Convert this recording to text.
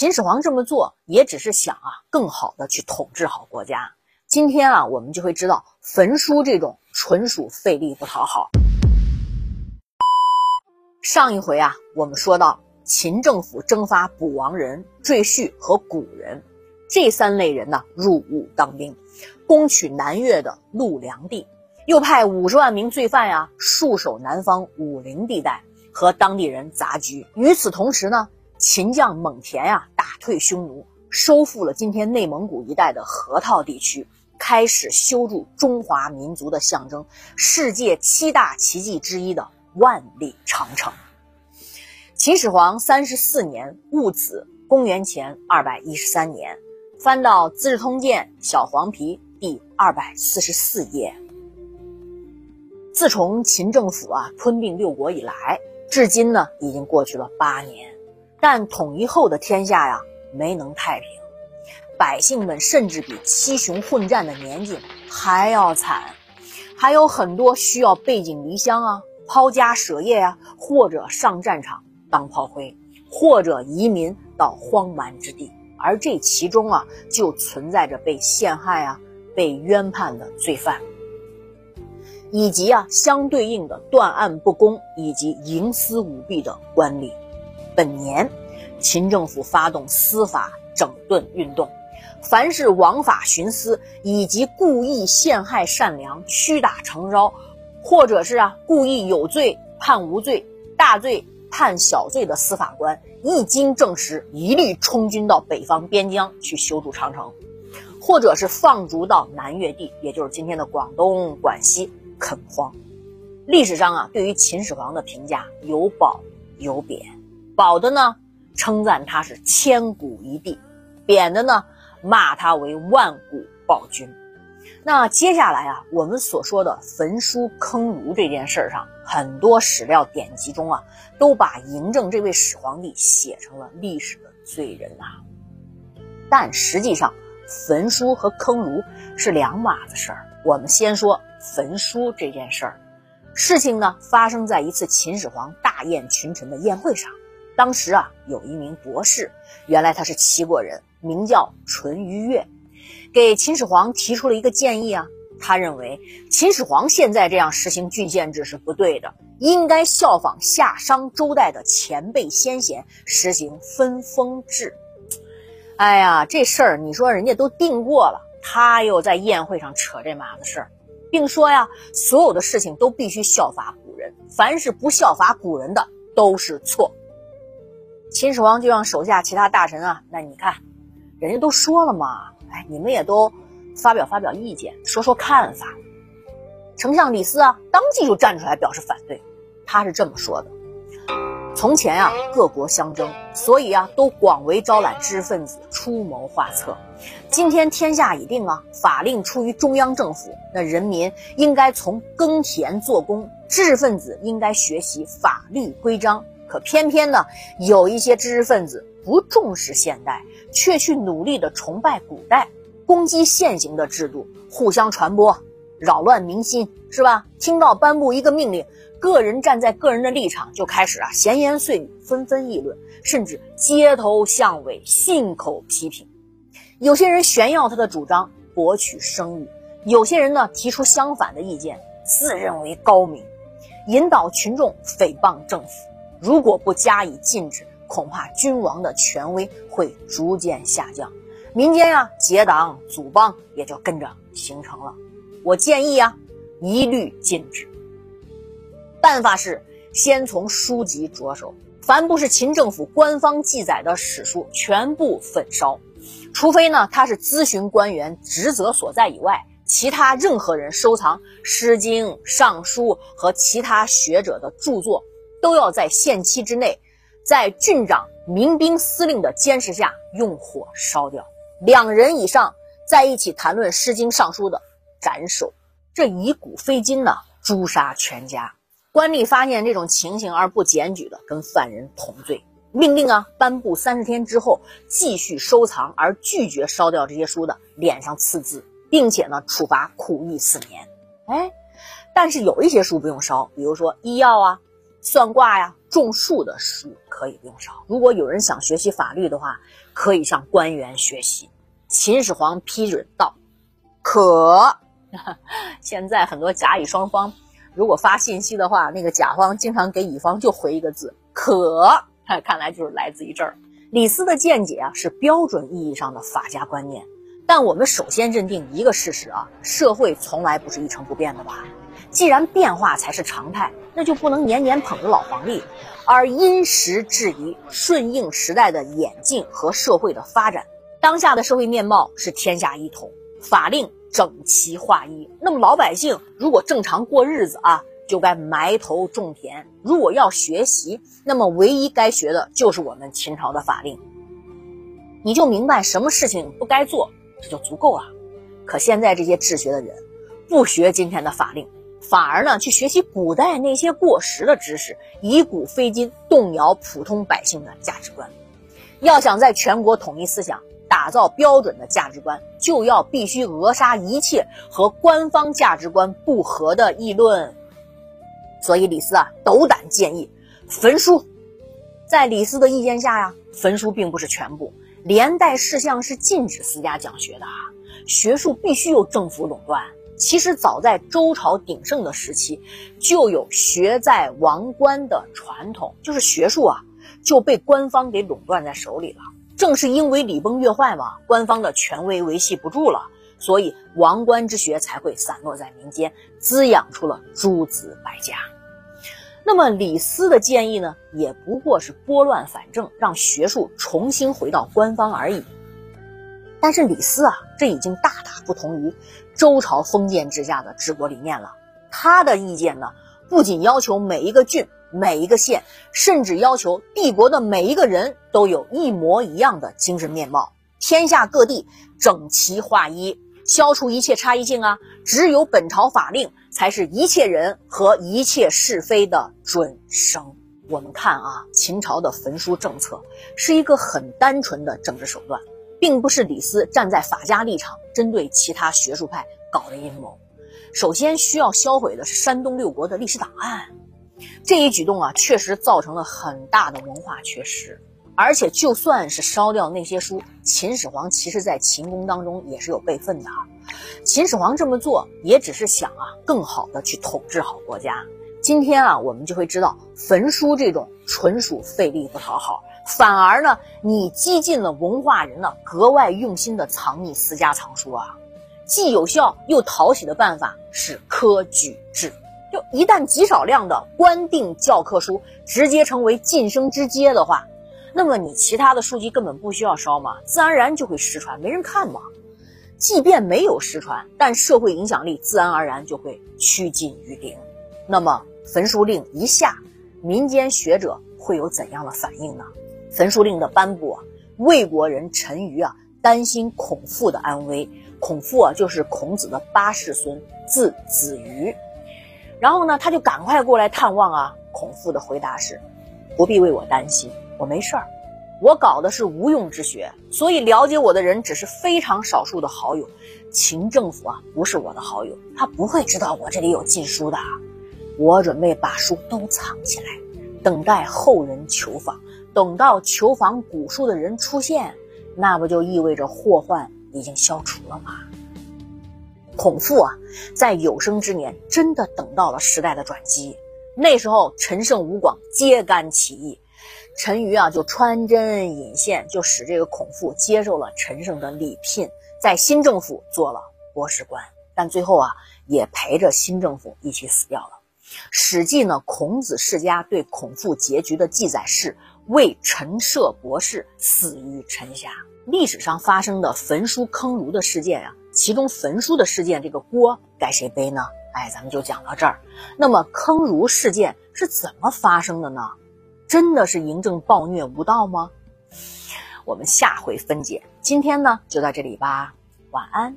秦始皇这么做也只是想啊，更好的去统治好国家。今天啊，我们就会知道焚书这种纯属费力不讨好。上一回啊，我们说到秦政府征发捕王人、赘婿和古人这三类人呢，入伍当兵，攻取南越的陆梁地，又派五十万名罪犯呀，戍守南方武陵地带，和当地人杂居。与此同时呢，秦将蒙恬呀，打退匈奴，收复了今天内蒙古一带的河套地区。开始修筑中华民族的象征——世界七大奇迹之一的万里长城。秦始皇三十四年戊子，公元前二百一十三年，翻到《资治通鉴》小黄皮第二百四十四页。自从秦政府啊吞并六国以来，至今呢已经过去了八年，但统一后的天下呀没能太平。百姓们甚至比七雄混战的年纪还要惨，还有很多需要背井离乡啊、抛家舍业呀，或者上战场当炮灰，或者移民到荒蛮之地。而这其中啊，就存在着被陷害啊、被冤判的罪犯，以及啊相对应的断案不公以及营私舞弊的官吏。本年，秦政府发动司法整顿运动。凡是枉法徇私以及故意陷害善良、屈打成招，或者是啊故意有罪判无罪、大罪判小罪的司法官，一经证实，一律充军到北方边疆去修筑长城，或者是放逐到南越地，也就是今天的广东、广西垦荒。历史上啊，对于秦始皇的评价有褒有贬，褒的呢称赞他是千古一帝，贬的呢。骂他为万古暴君。那接下来啊，我们所说的焚书坑儒这件事儿上，很多史料典籍中啊，都把嬴政这位始皇帝写成了历史的罪人啊。但实际上，焚书和坑儒是两码子事儿。我们先说焚书这件事儿，事情呢发生在一次秦始皇大宴群臣的宴会上。当时啊，有一名博士，原来他是齐国人。名叫淳于越，给秦始皇提出了一个建议啊。他认为秦始皇现在这样实行郡县制是不对的，应该效仿夏商周代的前辈先贤，实行分封制。哎呀，这事儿你说人家都定过了，他又在宴会上扯这码子事儿，并说呀，所有的事情都必须效法古人，凡是不效法古人的都是错。秦始皇就让手下其他大臣啊，那你看。人家都说了嘛，哎，你们也都发表发表意见，说说看法。丞相李斯啊，当即就站出来表示反对。他是这么说的：从前啊，各国相争，所以啊，都广为招揽知识分子出谋划策。今天天下已定啊，法令出于中央政府，那人民应该从耕田做工，知识分子应该学习法律规章。可偏偏呢，有一些知识分子不重视现代。却去努力的崇拜古代，攻击现行的制度，互相传播，扰乱民心，是吧？听到颁布一个命令，个人站在个人的立场就开始啊闲言碎语，纷纷议论，甚至街头巷尾信口批评。有些人炫耀他的主张，博取声誉；有些人呢提出相反的意见，自认为高明，引导群众诽谤政府。如果不加以禁止，恐怕君王的权威会逐渐下降，民间呀结党组帮也就跟着形成了。我建议啊，一律禁止。办法是先从书籍着手，凡不是秦政府官方记载的史书，全部焚烧。除非呢他是咨询官员职责所在以外，其他任何人收藏《诗经》《尚书》和其他学者的著作，都要在限期之内。在郡长、民兵司令的监视下，用火烧掉。两人以上在一起谈论《诗经》《尚书》的，斩首。这以古非今呢，诛杀全家。官吏发现这种情形而不检举的，跟犯人同罪。命令啊，颁布三十天之后继续收藏而拒绝烧掉这些书的，脸上刺字，并且呢，处罚苦役四年。哎，但是有一些书不用烧，比如说医药啊、算卦呀。种树的书可以不用烧。如果有人想学习法律的话，可以向官员学习。秦始皇批准道：“可。”现在很多甲乙双方如果发信息的话，那个甲方经常给乙方就回一个字“可”，看来就是来自于这儿。李斯的见解啊，是标准意义上的法家观念。但我们首先认定一个事实啊，社会从来不是一成不变的吧？既然变化才是常态，那就不能年年捧着老黄历，而因时制宜，顺应时代的演进和社会的发展。当下的社会面貌是天下一统，法令整齐划一。那么老百姓如果正常过日子啊，就该埋头种田；如果要学习，那么唯一该学的就是我们秦朝的法令。你就明白什么事情不该做。这就足够了。可现在这些治学的人，不学今天的法令，反而呢去学习古代那些过时的知识，以古非今，动摇普通百姓的价值观。要想在全国统一思想，打造标准的价值观，就要必须扼杀一切和官方价值观不合的议论。所以李斯啊，斗胆建议焚书。在李斯的意见下呀，焚书并不是全部。连带事项是禁止私家讲学的啊，学术必须由政府垄断。其实早在周朝鼎盛的时期，就有学在王官的传统，就是学术啊就被官方给垄断在手里了。正是因为礼崩乐坏嘛，官方的权威维系不住了，所以王官之学才会散落在民间，滋养出了诸子百家。那么李斯的建议呢，也不过是拨乱反正，让学术重新回到官方而已。但是李斯啊，这已经大大不同于周朝封建制下的治国理念了。他的意见呢，不仅要求每一个郡、每一个县，甚至要求帝国的每一个人都有一模一样的精神面貌，天下各地整齐划一。消除一切差异性啊！只有本朝法令才是一切人和一切是非的准绳。我们看啊，秦朝的焚书政策是一个很单纯的政治手段，并不是李斯站在法家立场针对其他学术派搞的阴谋。首先需要销毁的是山东六国的历史档案，这一举动啊，确实造成了很大的文化缺失。而且，就算是烧掉那些书，秦始皇其实在秦宫当中也是有备份的。秦始皇这么做也只是想啊，更好的去统治好国家。今天啊，我们就会知道，焚书这种纯属费力不讨好，反而呢，你激进了文化人呢格外用心的藏匿私家藏书啊。既有效又讨喜的办法是科举制，就一旦极少量的官定教科书直接成为晋升之阶的话。那么你其他的书籍根本不需要烧嘛，自然而然就会失传，没人看嘛。即便没有失传，但社会影响力自然而然就会趋近于零。那么焚书令一下，民间学者会有怎样的反应呢？焚书令的颁布啊，魏国人陈馀啊，担心孔父的安危。孔父啊，就是孔子的八世孙，字子瑜。然后呢，他就赶快过来探望啊。孔父的回答是：不必为我担心。我没事儿，我搞的是无用之学，所以了解我的人只是非常少数的好友。秦政府啊，不是我的好友，他不会知道我这里有禁书的。我准备把书都藏起来，等待后人求访。等到求访古书的人出现，那不就意味着祸患已经消除了吗？孔父啊，在有生之年真的等到了时代的转机。那时候，陈胜吴广揭竿起义。陈馀啊，就穿针引线，就使这个孔父接受了陈胜的礼聘，在新政府做了博士官，但最后啊，也陪着新政府一起死掉了。《史记》呢，孔子世家对孔父结局的记载是：为陈涉博士死于陈下。历史上发生的焚书坑儒的事件呀，其中焚书的事件，这个锅该谁背呢？哎，咱们就讲到这儿。那么坑儒事件是怎么发生的呢？真的是嬴政暴虐无道吗？我们下回分解。今天呢，就到这里吧，晚安。